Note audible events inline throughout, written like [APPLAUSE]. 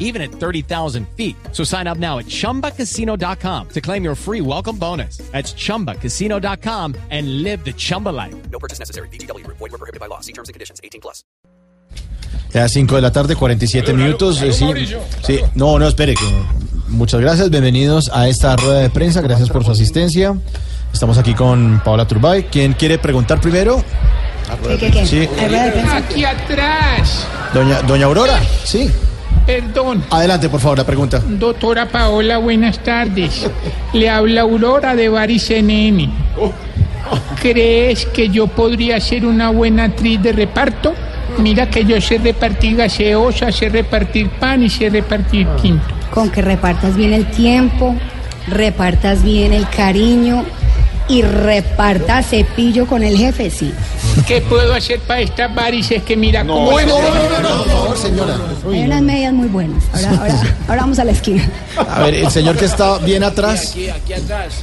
even at 30,000 feet. So sign up now at chumbacasino.com to claim your free welcome bonus. That's chumbacasino.com and live the Chumba life. No purchase necessary. BGW. Void were prohibited by law. See terms and conditions. 18 plus. Ya 5 de la tarde, 47 minutos. eh, sí, sí, no, no, espere. Que, muchas gracias, bienvenidos a esta rueda de prensa. Gracias por su asistencia. Estamos aquí con Paola Turbay. ¿Quién quiere preguntar primero? ¿Qué, qué, qué? Sí. Aquí atrás. Doña, doña Aurora. Sí. Perdón. Adelante, por favor, la pregunta. Doctora Paola, buenas tardes. Le habla Aurora de Baris NN. ¿Crees que yo podría ser una buena actriz de reparto? Mira que yo sé repartir gaseosa, sé repartir pan y sé repartir quinto. Con que repartas bien el tiempo, repartas bien el cariño y repartas cepillo con el jefe, sí. ¿Qué puedo hacer para estas varices que mira cómo... no, no, no, no, por favor, señora. Hay unas medias muy buenas. Ahora, ahora, ahora vamos a la esquina. A ver, el señor que está bien atrás.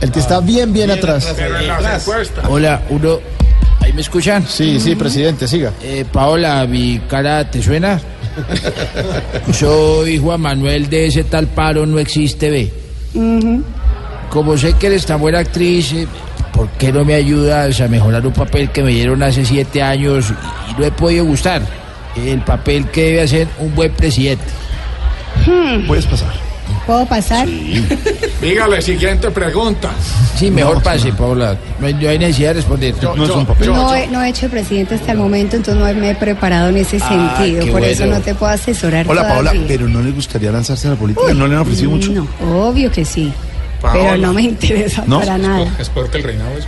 El que está bien, bien atrás. Hola, uno. ¿Ahí me escuchan? Sí, sí, presidente, siga. Eh, Paola, ¿mi cara te suena? Soy Juan Manuel de ese tal paro no existe, ve. Como sé que eres tan buena actriz, eh, ¿por qué no me ayudas a mejorar un papel que me dieron hace siete años y, no he podido gustar? El papel que debe hacer un buen presidente. Puedes pasar. ¿Puedo pasar? Dígale, siguiente pregunta. Sí, mejor pase, Paola. No hay, no hay necesidad de responder. No es un papel. No he, no he hecho presidente hasta el momento, entonces no me he preparado en ese Ah, sentido. Por eso no te puedo asesorar Hola Paola, todavía. pero ¿no le gustaría lanzarse a la política? ¿No le han ofrecido mucho? No, obvio que sí. Paola. Pero no me interesa ¿No? para nada. Es peor que el reinado. Es...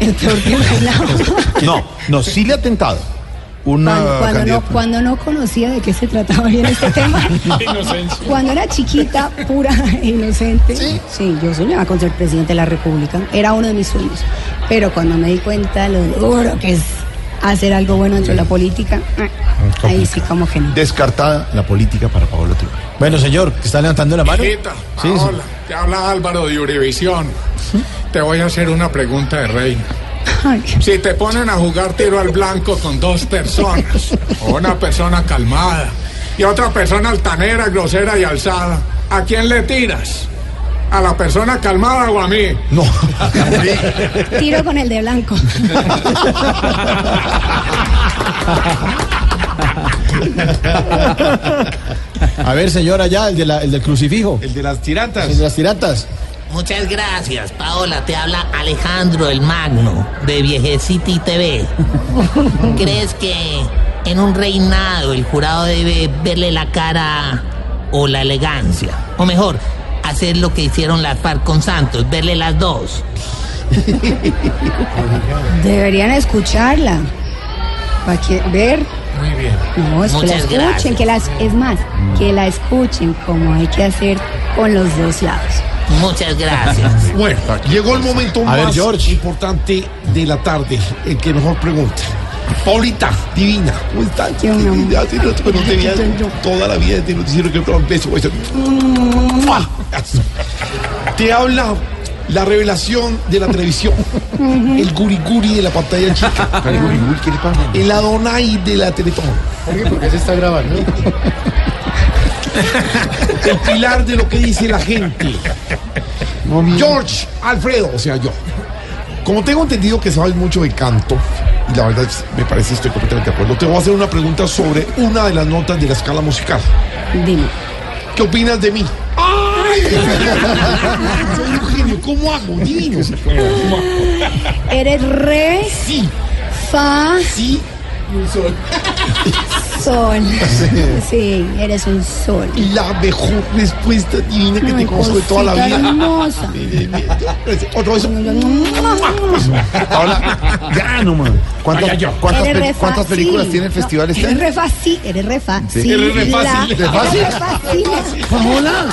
El peor que el reinado. [LAUGHS] No, no, sí le ha tentado. Una Cuando, cuando no, cuando no conocía de qué se trataba bien este tema. [LAUGHS] cuando era chiquita, pura e [LAUGHS] inocente. Sí. yo soñaba con ser presidente de la República. Era uno de mis sueños. Pero cuando me di cuenta lo duro que es hacer algo bueno dentro de la política, ah, ahí sí como que no. Descartada la política para Paola Turbay. Bueno, señor, que está levantando la mano. Hijita, Sí, sí. Te habla Álvaro de Urivisión. Te voy a hacer una pregunta de reina. Ay, Si te ponen a jugar tiro al blanco con dos personas, o una persona calmada y otra persona altanera, grosera y alzada, ¿a quién le tiras? ¿A la persona calmada o a mí? No. [LAUGHS] tiro con el de blanco. [LAUGHS] A ver, señora, ya, el, de la- el del crucifijo. El de las tirantas. El de las tiratas. Muchas gracias, Paola. Te habla Alejandro el Magno de Viejecity TV. [LAUGHS] ¿Crees que en un reinado el jurado debe verle la cara o la elegancia? O mejor, hacer lo que hicieron las FARC con Santos, verle las dos. [LAUGHS] Deberían escucharla. Para que ver. Muy bien. No, es que la Muchas escuchen, gracias. que las, es más, que la escuchen como hay que hacer con los dos lados. Muchas gracias. [LAUGHS] Bueno, llegó el momento A ver, más George. importante de la tarde. El que mejor pregunta. Paulita, divina, que no te veía toda la vida de noticiero que un beso. beso. Te habla la revelación de la televisión. El guriguri de la pantalla chica. [LAUGHS] El guriguri, ¿qué le pasa? El Adonai de la Teletón. ¿Por qué se está grabando? [LAUGHS] El pilar de lo que dice la gente. George Alfredo, o sea, yo. Como tengo entendido que sabes mucho de canto, y la verdad es- me parece estoy completamente de acuerdo, te voy a hacer una pregunta sobre una de las notas de la escala musical. Dime. ¿Qué opinas de mí? ¡Ay! [LAUGHS] Soy un genio, ¿cómo hago? Divino. Eres re, Sí, fa, sí, sol. [LAUGHS] [LAUGHS] Sí, eres un sol. la mejor respuesta divina que te Ay, conozco de toda la vida. hermosa. [LAUGHS] Otro beso. [LAUGHS] Ahora, ya no, man. ¿Cuántas, Vaya yo. cuántas, Eres pe- re cuántas películas tiene el festival No, este Eres año? re fácil, eres re fácil. Eres re fácil, La- re fácil. Eres re fácil. Hola.